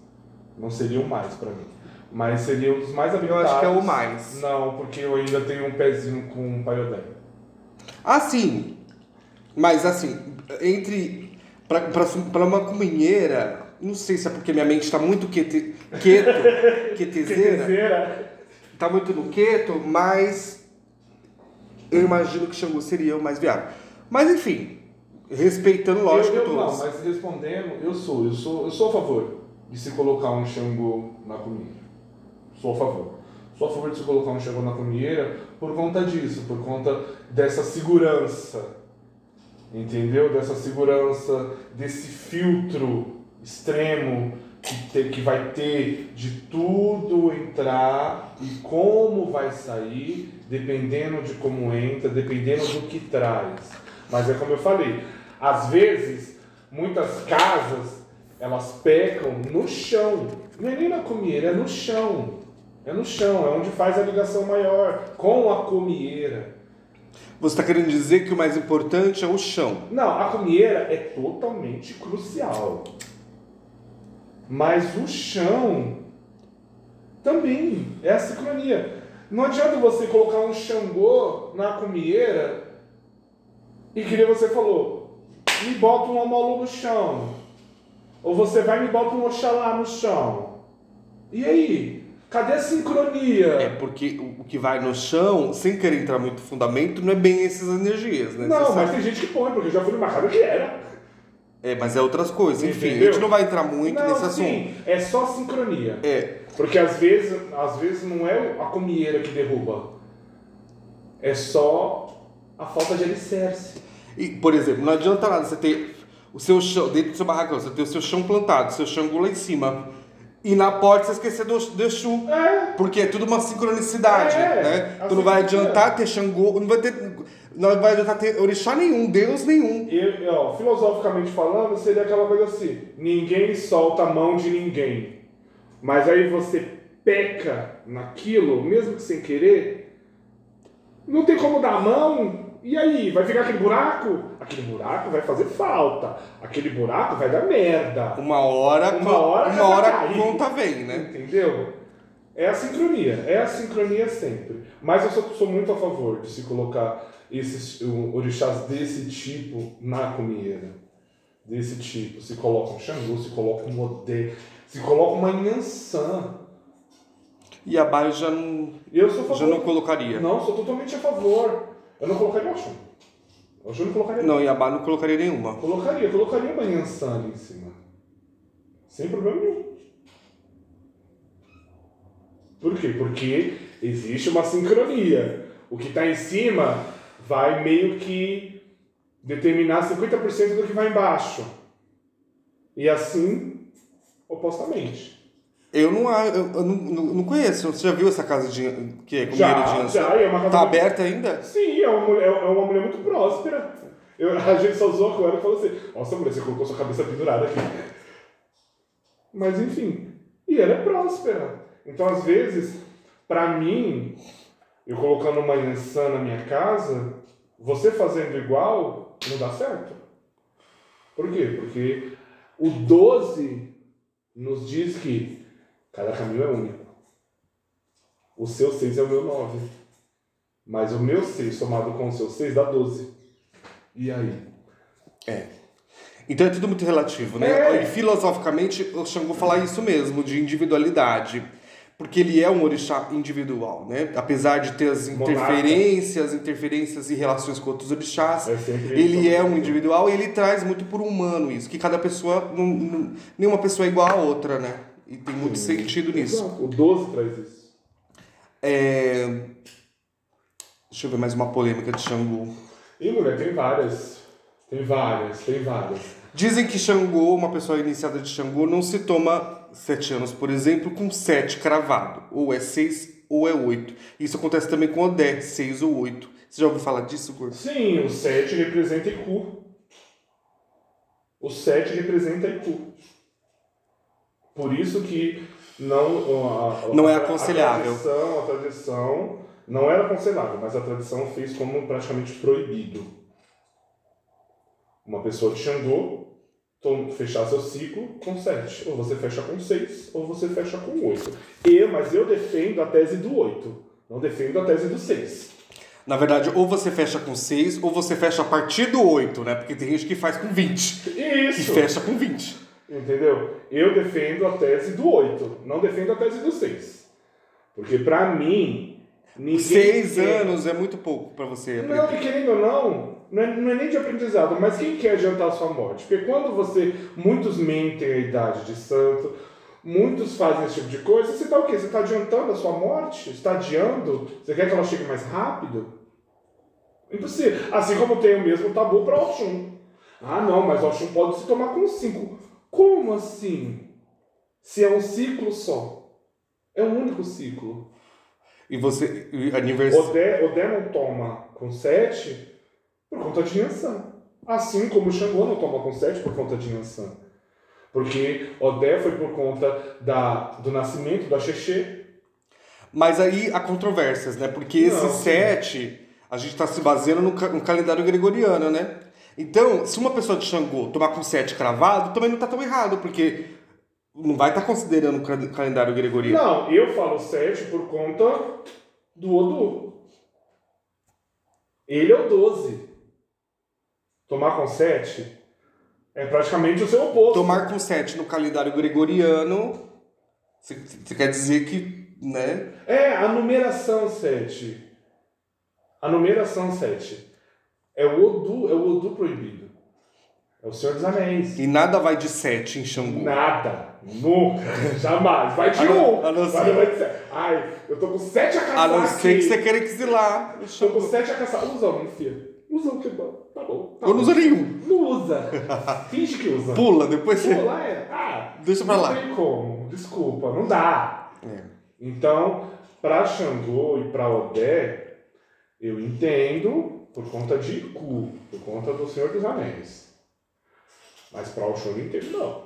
B: Não seria o mais pra mim. Mas seria um dos mais habilitados.
A: acho que é o mais.
B: Não, porque eu ainda tenho um pezinho com o Paiodé.
A: Assim, mas assim, entre. Pra uma cominheira, não sei se é porque minha mente está muito quete, quieto, quetezeira,
B: Terceira.
A: tá muito no quieto, mas eu imagino que Xangô seria o mais viável. Mas enfim, respeitando, lógico,
B: eu, eu,
A: todos.
B: Não, mas respondendo, eu sou, eu sou, eu sou a favor de se colocar um Xangô na comida. Sou a favor. Sou a favor de se colocar um Xangô na comieira por conta disso, por conta dessa segurança. Entendeu? Dessa segurança, desse filtro extremo que, vai ter de tudo entrar e como vai sair, dependendo de como entra, dependendo do que traz. Mas é como eu falei, às vezes, muitas casas, elas pecam no chão. Não é nem na comieira, é no chão. É no chão, é onde faz a ligação maior com a comieira.
A: Você está querendo dizer que o mais importante é o chão?
B: Não, a comieira é totalmente crucial. Mas o chão também é a sincronia. Não adianta você colocar um Xangô na comieira e que você falou, me bota um amolu no chão. Ou você vai e me bota um Oxalá no chão. E aí? Cadê a sincronia?
A: É porque o que vai no chão, sem querer entrar muito fundamento, não é bem essas energias, né?
B: Não, mas tem gente que põe, porque eu já fui numa casa que era.
A: É, mas é outras coisas. Enfim,
B: Entendeu?
A: a gente não vai entrar muito
B: não,
A: nesse assunto.
B: é só sincronia.
A: É,
B: Porque às vezes, às vezes não é a comieira que derruba. É só a falta de alicerce.
A: E, por exemplo, não adianta nada você ter o seu chão, dentro do seu barracão, você ter o seu chão plantado, o seu xangô lá em cima. E na porta você esquecer do, do Exu.
B: É,
A: Porque é tudo uma sincronicidade,
B: É,
A: né?
B: a
A: Então não vai adiantar ter Xangô, não vai ter. Não vai adiantar ter orixá nenhum, Deus nenhum.
B: e, ó, filosoficamente falando, seria aquela coisa assim: ninguém solta a mão de ninguém. Mas aí você peca naquilo, mesmo que sem querer, não tem como dar a mão. E aí, vai ficar aquele buraco? Aquele buraco vai fazer falta. Aquele buraco vai dar merda.
A: Uma hora,
B: Uma hora
A: uma hora a conta vem, né?
B: Entendeu? É a sincronia, é a sincronia sempre. Mas eu sou, sou muito a favor de se colocar esses o- orixás desse tipo na comieira. Desse tipo. Se coloca um Xangô, se coloca um Odê, se coloca uma Inhansã.
A: E a Baio já não,
B: eu sou favor.
A: já não colocaria.
B: Não, sou totalmente a favor. Eu não colocaria Oxum. Oxum eu não colocaria.
A: Não, e a Baio não colocaria nenhuma.
B: Colocaria, colocaria uma Inhansã ali em cima. Sem problema nenhum. Por quê? Porque existe uma sincronia. O que está em cima vai meio que determinar 50% do que vai embaixo. E assim, opostamente.
A: Eu não, eu, eu não, não, conheço. Você já viu essa casa de, que é de
B: Já,
A: Ança?
B: já, é uma casa
A: Tá
B: muito-
A: aberta ainda?
B: Sim, é uma mulher, é uma mulher muito próspera. Eu, a gente só zoou com ela e falou assim: Nossa, mulher, você colocou sua cabeça pendurada aqui. Mas enfim, e ela é próspera. Então, às vezes, pra mim, eu colocando uma Yansan na minha casa, você fazendo igual, não dá certo. Por quê? Porque o 12 nos diz que cada caminho é único. O seu 6 é o meu 9. Mas o meu 6 somado com o seu 6 dá 12. E aí?
A: É. Então é tudo muito relativo, né?
B: É.
A: E filosoficamente, o Xangô fala isso mesmo, de individualidade. Porque ele é um orixá individual, né? Apesar de ter as interferências, interferências e relações com outros orixás,
B: É
A: ele é um individual e ele traz muito por humano isso, que cada pessoa, não, não- nenhuma pessoa é igual a outra, né? E tem muito sentido nisso.
B: Exato. O 12 traz isso.
A: É... Deixa eu ver mais uma polêmica de Xangô.
B: E mulher, tem várias. Tem várias, tem várias.
A: Dizem que Xangô, uma pessoa iniciada de Xangô, não se toma sete anos, por exemplo, com sete cravado. Ou é seis ou é oito. Isso acontece também com Odé, seis ou oito. Você já ouviu falar disso, Gordo?
B: Sim, o 7 representa Iku. O 7 representa Iku. Por isso que não, a, a-
A: Não é aconselhável.
B: A tradição, a tradição não era aconselhável, mas a tradição fez como praticamente proibido. Uma pessoa de Xangô tom- fechar seu ciclo com 7. Ou você fecha com 6, ou você fecha com 8. Eu, mas eu defendo a tese do 8. Não defendo a tese do 6.
A: Na verdade, ou você fecha com seis, ou você fecha a partir do oito, né? Porque tem gente que faz com 20. Que
B: Isso!
A: fecha com 20.
B: Entendeu? Eu defendo a tese do 8, não defendo a tese do 6. Porque pra mim, ninguém.
A: Seis
B: quer-
A: anos é muito pouco pra você
B: Não,
A: aprender.
B: e querendo ou não, não é, não é nem de aprendizado, mas quem quer adiantar a sua morte? Porque quando você. Muitos mentem a idade de santo, muitos fazem esse tipo de coisa, você tá o quê? Você tá adiantando a sua morte? Você está adiando? Você quer que ela chegue mais rápido? Impossível. Assim como tem o mesmo tabu para Oxum. Ah, não, mas Oxum pode se tomar com 5. Como assim? Se é um ciclo só. É um único ciclo.
A: E você. e Aniversário.
B: Odé, Odé não toma com 7 por conta de Yansan. Assim como o Xangô não toma com 7 por conta de Yansan. Porque Odé foi por conta da, do nascimento da Xexê.
A: Mas aí há controvérsias, né? Porque esse
B: Não, sim.
A: 7, a gente está se baseando no, ca- no calendário gregoriano, né? Então, se uma pessoa de Xangô tomar com 7 cravado, também não tá tão errado, porque não vai estar considerando o cal- calendário gregoriano.
B: Não, eu falo 7 por conta do Odu. Ele é o 12. Tomar com 7 é praticamente o seu oposto.
A: Tomar com 7 no calendário gregoriano, você você quer dizer que, né?
B: É, a numeração 7. A numeração 7. É o Odu, é o Odu proibido. É o Senhor dos Anéis.
A: E nada vai de 7 em Xangô.
B: Nada. Nunca. Jamais. Vai de um.
A: a não
B: Vai,
A: ser-
B: vai de sete. Ai, eu tô com 7 a caçar
A: A não ser
B: aqui.
A: que você queira exilar
B: Tô com. 7 a caçar. Usa um, filha. Usa um que bom. Tá bom. Tá
A: Eu não uso nenhum.
B: Não usa. Finge que usa.
A: Pula, depois você.
B: Pula, é. Ah,
A: Deixa pra lá.
B: Não tem como. Desculpa, não dá.
A: É.
B: Então, para Xangô e para Odé, eu entendo por conta de Ku, por conta do Senhor dos Anéis. Mas para Oxum eu não entendo, não.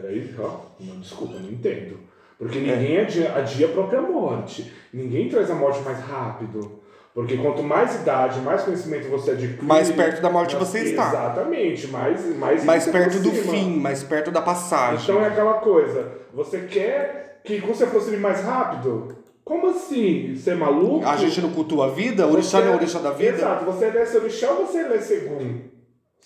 B: Peraí, ó. Não, desculpa, não entendo. Porque ninguém adia, adia a própria morte. Ninguém traz a morte mais rápido. Porque quanto mais idade, mais conhecimento você adquire...
A: Mais perto da morte você está.
B: Exatamente. Mais, mais,
A: Mais perto do fim, mais perto da passagem.
B: Então é aquela coisa, você quer que você aproxime mais rápido? Como assim? Você é maluco?
A: A gente não cultua a vida? O orixá
B: Você-
A: não é o orixá da vida?
B: Exato, você é desse orixá ou você é segundo?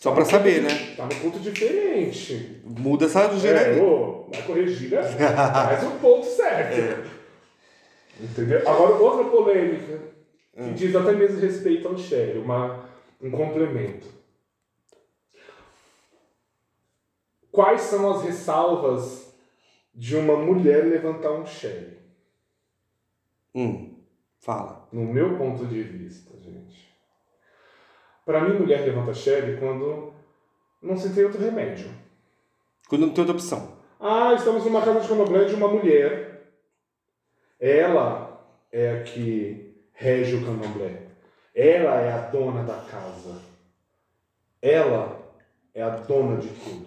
A: Só pra saber, né?
B: Tá no culto diferente.
A: Muda essa
B: É,
A: geração.
B: ô, vai corrigir, né? faz o ponto certo. Entendeu? Agora, outra polêmica, que diz até mesmo respeito ao Sherry, uma, um complemento. Quais são as ressalvas de uma mulher levantar um Sherry?
A: Hum, fala.
B: No meu ponto de vista, gente. Para mim, mulher levanta Sherry quando não se tem outro remédio.
A: Quando não tem outra opção.
B: Ah, estamos numa casa de candomblé de uma mulher. Ela é a que rege o candomblé. Ela é a dona da casa. Ela é a dona de tudo.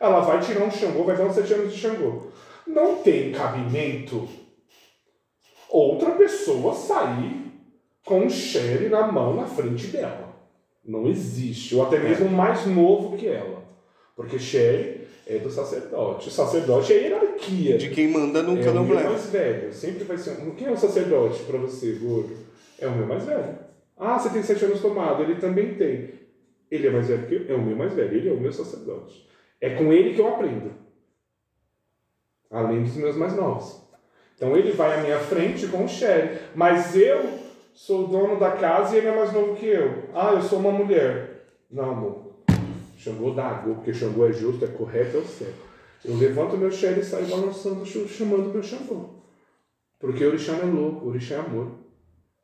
B: Ela vai tirar um Xangô, vai dar uns sete anos de Xangô. Não tem cabimento outra pessoa sair com um Sherry na mão na frente dela. Não existe. Ou até mesmo mais novo que ela. Porque Sherry é do sacerdote. O sacerdote é hierarquia.
A: De quem manda no
B: É o meu
A: candomblé.
B: mais velho. Sempre vai ser. um- Quem é o sacerdote pra você, gordo? É o meu mais velho. Ah, você tem sete anos tomado. Ele também tem. Ele é mais velho que eu. É o meu mais velho. Ele é o meu sacerdote. É com ele que eu aprendo. Além dos meus mais novos. Então ele vai à minha frente com o Sherry. Mas eu sou o dono da casa e ele é mais novo que eu. Ah, eu sou uma mulher. Não, amor. Xangô dá água, porque Xangô é justo, é correto, é o certo. Eu levanto meu Sherry e saio balançando, ch- chamando meu Xangô. Porque o orixá não é louco, orixá é amor.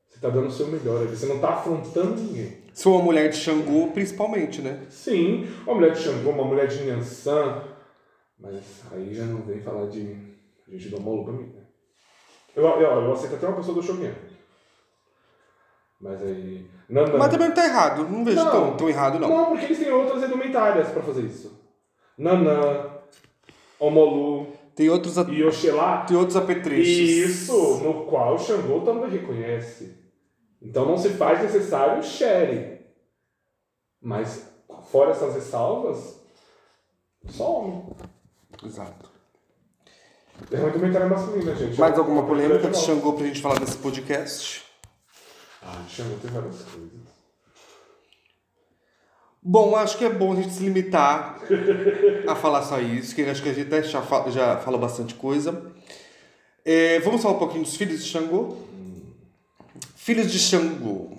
B: Você está dando o seu melhor ali, você não está afrontando ninguém.
A: Sou uma mulher de Xangô, principalmente, né?
B: Sim, uma mulher de Xangô, uma mulher de Nhansan, mas aí já não vem falar de a gente dá uma pra mim, né? Eu, eu, eu aceito até uma pessoa do Shogun. Mas aí. Não, não.
A: Mas também não tá errado. Não vejo
B: Não.
A: tão, tão errado, não.
B: Não, porque eles têm outras indumentárias pra fazer isso. Nanã, Omolu
A: Tem outros, a-
B: e Oxelá.
A: tem outros apetrechos.
B: Isso, no qual o Xangô também reconhece. Então não se faz necessário o Sherry. Mas, fora essas ressalvas, só homem.
A: Exato.
B: É uma indumentária masculina, gente.
A: Mais alguma polêmica de
B: Xangô?
A: Pra gente falar nesse podcast?
B: Ah, tem várias coisas.
A: Bom, acho que é bom a gente se limitar a falar só isso, que acho que a gente até já, fa- já falou bastante coisa. É, vamos falar um pouquinho dos filhos de Xangô? Filhos de Xangô.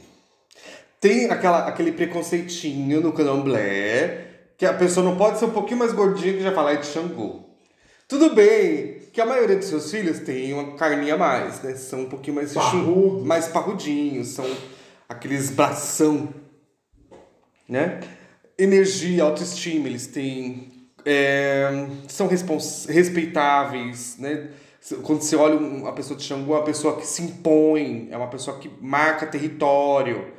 A: Tem aquela, aquele preconceitinho no candomblé que a pessoa não pode ser um pouquinho mais gordinha que já falar de Xangô. Tudo bem que a maioria dos seus filhos tem uma carninha a mais, né? São um pouquinho mais,
B: Parrudos.
A: mais parrudinhos, são aqueles bração, né? Energia, autoestima, eles têm é, são respeitáveis, né? Quando você olha um- uma pessoa de Xangô, é uma pessoa que se impõe, é uma pessoa que marca território,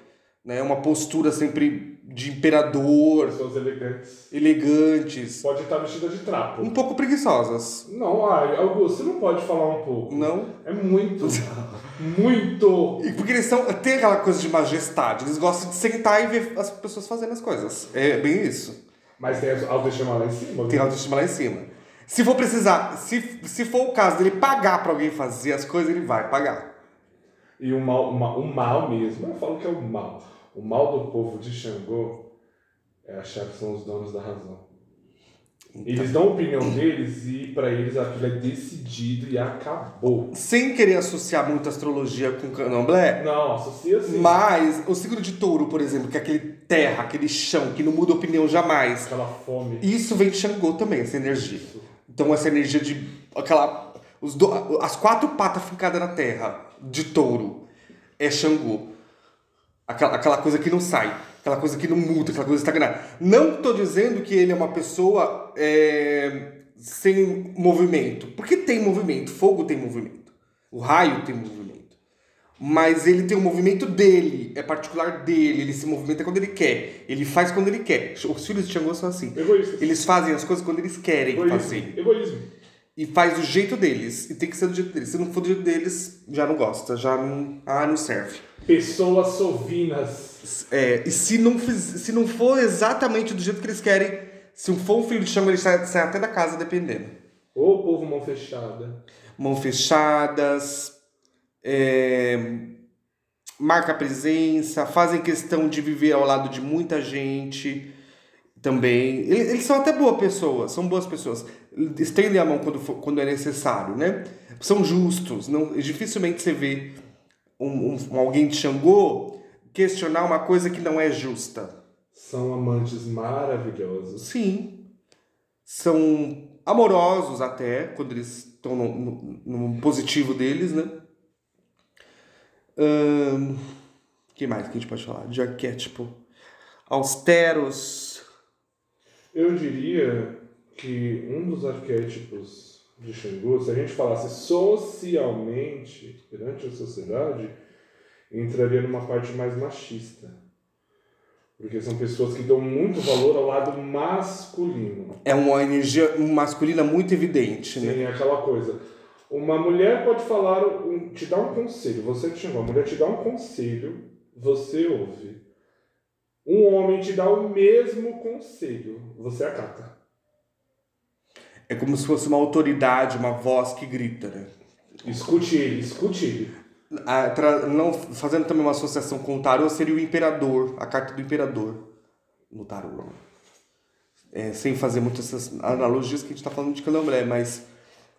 A: né? Uma postura sempre de imperador,
B: Pessoas elegantes.
A: elegantes,
B: Pode estar vestida de trapo.
A: um pouco preguiçosas,
B: Não, ah, Augusto, você não pode falar um pouco.
A: não?
B: É muito. muito.
A: E Porque eles são, tem aquela coisa de majestade, eles gostam de sentar e ver as pessoas fazendo as coisas. É bem isso.
B: Mas tem autoestima lá em cima.
A: Tem
B: viu?
A: autoestima lá em cima. Se for precisar, se, se for o caso dele pagar pra alguém fazer as coisas, ele vai pagar.
B: E o mal, o mal, o mal mesmo, eu falo que é o mal. O mal do povo de Xangô é achar que são os donos da razão. Eles dão a opinião deles e pra eles aquilo é decidido e acabou.
A: Sem querer associar muito astrologia com candomblé,
B: Não, associa assim.
A: mas o signo de touro, por exemplo, que é aquele terra, aquele chão, que não muda opinião jamais,
B: Aquela fome.
A: isso vem de Xangô também, essa energia.
B: Isso.
A: Então essa energia de aquela os do- as quatro patas fincadas na terra de touro é Xangô. Aquela, aquela coisa que não sai, aquela coisa que não muda, aquela coisa estagnada. Não estou dizendo que ele é uma pessoa é, sem movimento, porque tem movimento, fogo tem movimento, o raio tem movimento. Mas ele tem o movimento dele, é particular dele, ele se movimenta quando ele quer, ele faz quando ele quer. Os filhos de Xangô são assim.
B: Egoísta.
A: Eles fazem as coisas quando eles querem fazer.
B: Egoísmo. Egoísmo.
A: E faz do jeito deles. E tem que ser do jeito deles. Se não for do jeito deles, já não gosta. Já não. Ah, não serve.
B: Pessoas sovinas.
A: É, e se não, fiz, se não for exatamente do jeito que eles querem, se for um filho de chama, eles saem saem até da casa, dependendo.
B: Ô povo mão fechada.
A: Mão fechadas, é, marca presença, fazem questão de viver ao lado de muita gente também. Eles, eles são até boas pessoas, são boas pessoas. Estendem a mão quando, for, quando é necessário, né? São justos. Não, dificilmente você vê um, um- alguém de Xangô questionar uma coisa que não é justa.
B: São amantes maravilhosos.
A: Sim. São amorosos até, quando eles estão no, no, no positivo deles, né? Ahn, que mais que a gente pode falar? De arquétipo. Austeros.
B: Eu diria que um dos arquétipos de Xangô, se a gente falasse socialmente, perante a sociedade, entraria numa parte mais machista. Porque são pessoas que dão muito valor ao lado masculino.
A: É uma energia masculina muito evidente, né?
B: Tem aquela coisa. Uma mulher pode falar, um- te dar um conselho, você te chama, a mulher te dá um conselho, você ouve. Um homem te dá o mesmo conselho, você acata.
A: É como se fosse uma autoridade, uma voz que grita, né?
B: Escute ele, escute ele.
A: A tra- não, fazendo também uma associação com o tarô, seria o imperador, a carta do imperador no tarô. É, sem fazer muitas analogias que a gente está falando de candomblé, mas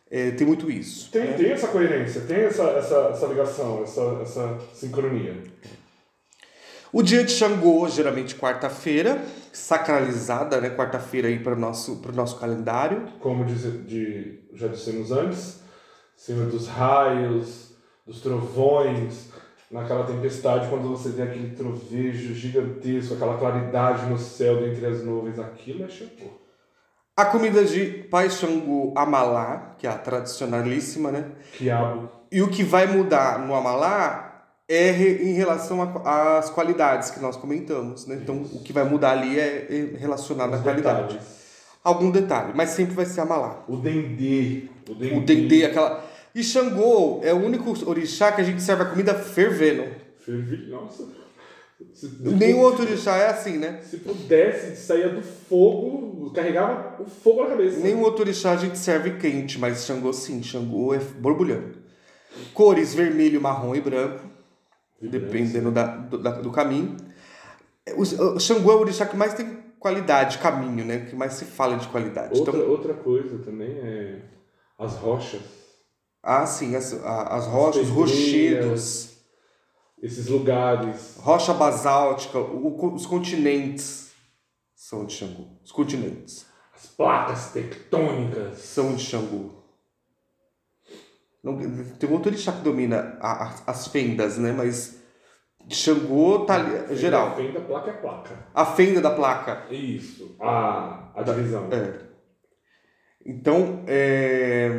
A: é, tem muito isso.
B: Tem, tem essa coerência, tem essa, essa, essa ligação, essa, essa sincronia.
A: O dia de Xangô, geralmente quarta-feira, sacralizada, né? Quarta-feira aí para o nosso, pro nosso calendário.
B: Como diz, de, já dissemos antes, Senhor dos raios, dos trovões, naquela tempestade, quando você vê aquele trovejo gigantesco, aquela claridade no céu dentre as nuvens, aquilo é Xangô.
A: A comida de Pai Xangô Amalá, que é a tradicionalíssima, né?
B: Quiabo.
A: E o que vai mudar no Amalá é em relação às qualidades que nós comentamos, né? Então, o que vai mudar ali é é relacionado à
B: Os
A: qualidade.
B: detalhes.
A: Algum detalhe, mas sempre vai ser Amalá.
B: O dendê. O dendê.
A: O dendê, aquela... E Xangô é o único orixá que a gente serve a comida fervendo.
B: Fervilho, nossa. Se,
A: Nenhum outro orixá é assim, né?
B: Se pudesse, saía do fogo, carregava o fogo na cabeça.
A: Nenhum outro orixá a gente serve quente, mas Xangô sim, Xangô é borbulhando. Cores vermelho, marrom e branco, dependendo da, do, da- do caminho. O, o Xangô é o orixá que mais tem qualidade, caminho, né? Que mais se fala de qualidade.
B: Outra,
A: Então,
B: outra coisa também é as rochas.
A: ah, sim, as, as rochas, os rochedos,
B: Esses lugares.
A: rocha basáltica, o- os continentes são de Xangô. Os continentes
B: As placas tectônicas.
A: são de Xangô. Não, tem um outro orixá que domina a- a- as fendas, né? Mas Xangô tá ali, geral.
B: Fenda, placa é placa.
A: A fenda da placa.
B: Isso. A, a divisão.
A: É. Então, é,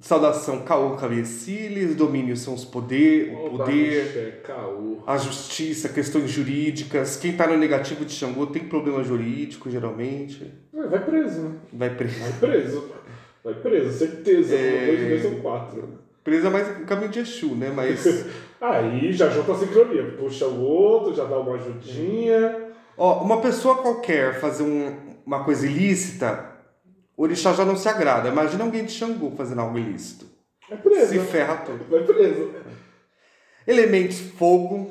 A: saudação caô, cabeciles, domínio são os poder, o
B: Oba,
A: poder,
B: axé, caô.
A: a justiça, questões jurídicas. Quem tá no negativo de Xangô tem problema jurídico, geralmente.
B: É, Vai preso, né?
A: Vai preso.
B: Vai preso. Vai preso, certeza.
A: É.
B: Dois, dois ou quatro.
A: Preso é mais um caminho de Exu, né? Mas,
B: Aí já junta a sincronia. Puxa o outro, já dá uma ajudinha.
A: ó, uma pessoa qualquer fazer um- uma coisa ilícita, o orixá já não se agrada. Imagina alguém de Xangô fazendo algo ilícito.
B: É preso.
A: Se ferra todo.
B: Vai preso.
A: Elementos fogo,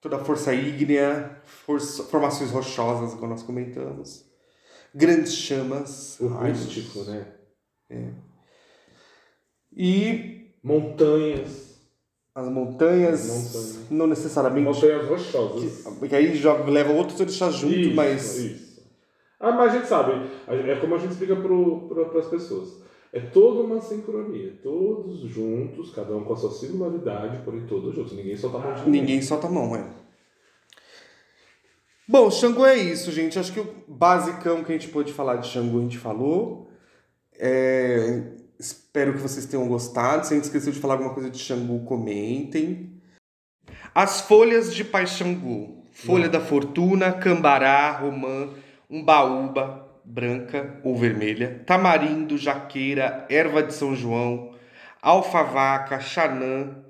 A: toda a força ígnea, força- formações rochosas, como nós comentamos. Grandes chamas.
B: O rústico, né?
A: E
B: Montanhas.
A: as montanhas,
B: Montanhas.
A: não necessariamente.
B: Montanhas rochosas.
A: Porque aí já leva outros orixás junto,
B: Isso,
A: mas.
B: Isso. Ah, mas a gente sabe. É como a gente explica para as pessoas. É toda uma sincronia. Todos juntos, cada um com a sua singularidade, porém todos juntos. Ninguém solta a mão de ninguém.
A: Ninguém solta a mão, é. Bom, Xangô é isso, gente. Acho que o basicão que a gente pôde falar de Xangô a gente falou. É, Espero que vocês tenham gostado. Se a gente esqueceu de falar alguma coisa de Xangô, comentem. As folhas de Pai Xangô. Folha da Fortuna, Cambará, Romã, Umbaúba, branca ou vermelha, tamarindo, jaqueira, erva de São João, alfavaca, xanã,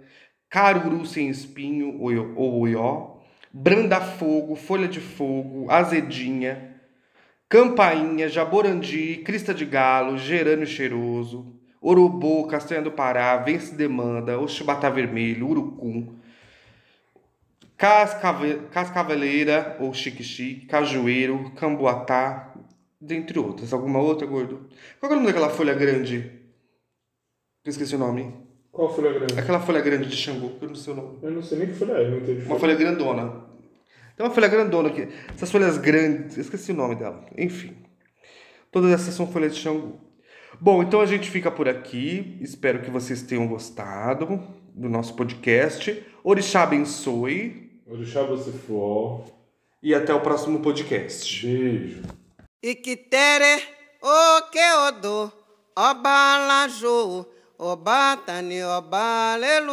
A: caruru sem espinho ou oió, branda-fogo, folha de fogo, azedinha, campainha, jaborandi, crista de galo, gerânio cheiroso, orobô, castanha do Pará, vence demanda, oxibatá vermelho, urucum, cascave- cascaveleira ou chique-chique, cajueiro, camboatá, dentre outras. Alguma outra, gordo? Qual é o nome daquela folha grande? Eu esqueci o nome.
B: Qual folha grande?
A: Aquela folha grande de Xangô, que eu não sei o nome.
B: Eu não sei nem que folha é, não entendi.
A: Uma folha grandona. Tem uma folha grandona aqui. Essas folhas grandes, eu esqueci o nome dela. Enfim. Todas essas são folhas de Xangô. Bom, então a gente fica por aqui. Espero que vocês tenham gostado do nosso podcast. Orixá abençoe.
B: Orixá você for.
A: E até o próximo podcast.
B: Beijo.
C: Ikitere okeodo ọbalajò ọbatani ọbalelu